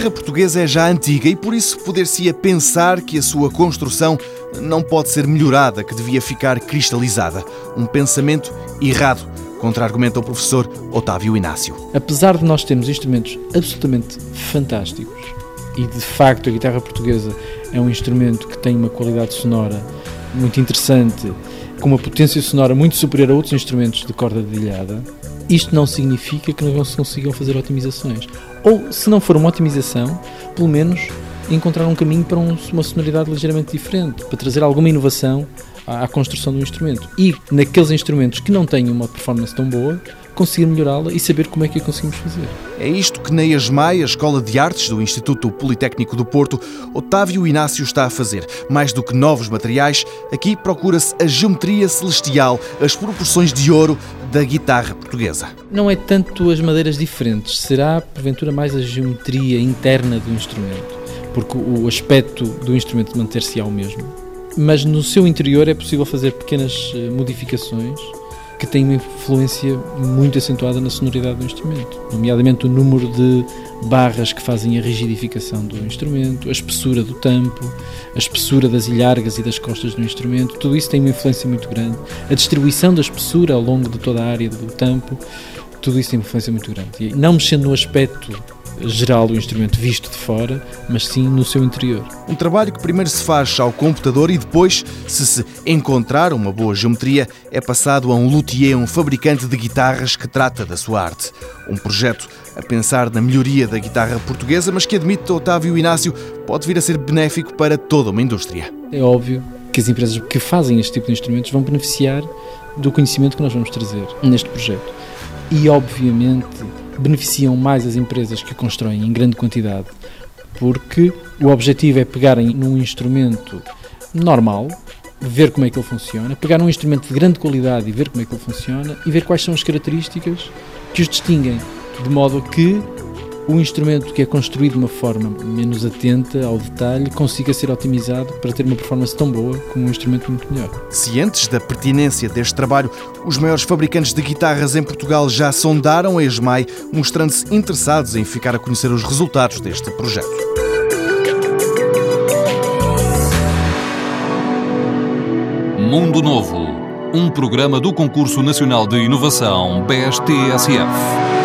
guitarra portuguesa é já antiga e por isso poder-se-ia pensar que a sua construção não pode ser melhorada, que devia ficar cristalizada. Um pensamento errado, contra-argumenta o professor Otávio Inácio. Apesar de nós termos instrumentos absolutamente fantásticos, e de facto a guitarra portuguesa é um instrumento que tem uma qualidade sonora muito interessante, com uma potência sonora muito superior a outros instrumentos de corda dedilhada, isto não significa que não se consigam fazer otimizações. Ou, se não for uma otimização, pelo menos encontrar um caminho para uma sonoridade ligeiramente diferente, para trazer alguma inovação à, à construção do instrumento. E naqueles instrumentos que não têm uma performance tão boa, conseguir melhorá-la e saber como é que a conseguimos fazer. É isto que na ESMAI, a Escola de Artes do Instituto Politécnico do Porto, Otávio Inácio está a fazer. Mais do que novos materiais, aqui procura-se a geometria celestial, as proporções de ouro da guitarra portuguesa. Não é tanto as madeiras diferentes, será porventura mais a geometria interna do instrumento, porque o aspecto do instrumento manter-se ao mesmo. Mas no seu interior é possível fazer pequenas eh, modificações que tem uma influência muito acentuada na sonoridade do instrumento, nomeadamente o número de barras que fazem a rigidificação do instrumento, a espessura do tampo, a espessura das ilhargas e das costas do instrumento, tudo isso tem uma influência muito grande. A distribuição da espessura ao longo de toda a área do tampo, tudo isso tem uma influência muito grande. E não mexendo no aspecto geral do instrumento visto de fora, mas sim no seu interior. Um trabalho que primeiro se faz ao computador e depois, se se encontrar uma boa geometria, é passado a um luthier, um fabricante de guitarras que trata da sua arte. Um projeto a pensar na melhoria da guitarra portuguesa, mas que admite Otávio Inácio pode vir a ser benéfico para toda uma indústria. É óbvio que as empresas que fazem este tipo de instrumentos vão beneficiar do conhecimento que nós vamos trazer neste projeto. E, obviamente, beneficiam mais as empresas que constroem em grande quantidade, porque o objetivo é pegarem num instrumento normal, ver como é que ele funciona, pegar num instrumento de grande qualidade e ver como é que ele funciona e ver quais são as características que os distinguem, de modo que o instrumento que é construído de uma forma menos atenta ao detalhe consiga ser otimizado para ter uma performance tão boa como um instrumento muito melhor. Cientes da pertinência deste trabalho, os maiores fabricantes de guitarras em Portugal já sondaram a ESMAI, mostrando-se interessados em ficar a conhecer os resultados deste projeto. Mundo Novo, um programa do Concurso Nacional de Inovação BSTSF.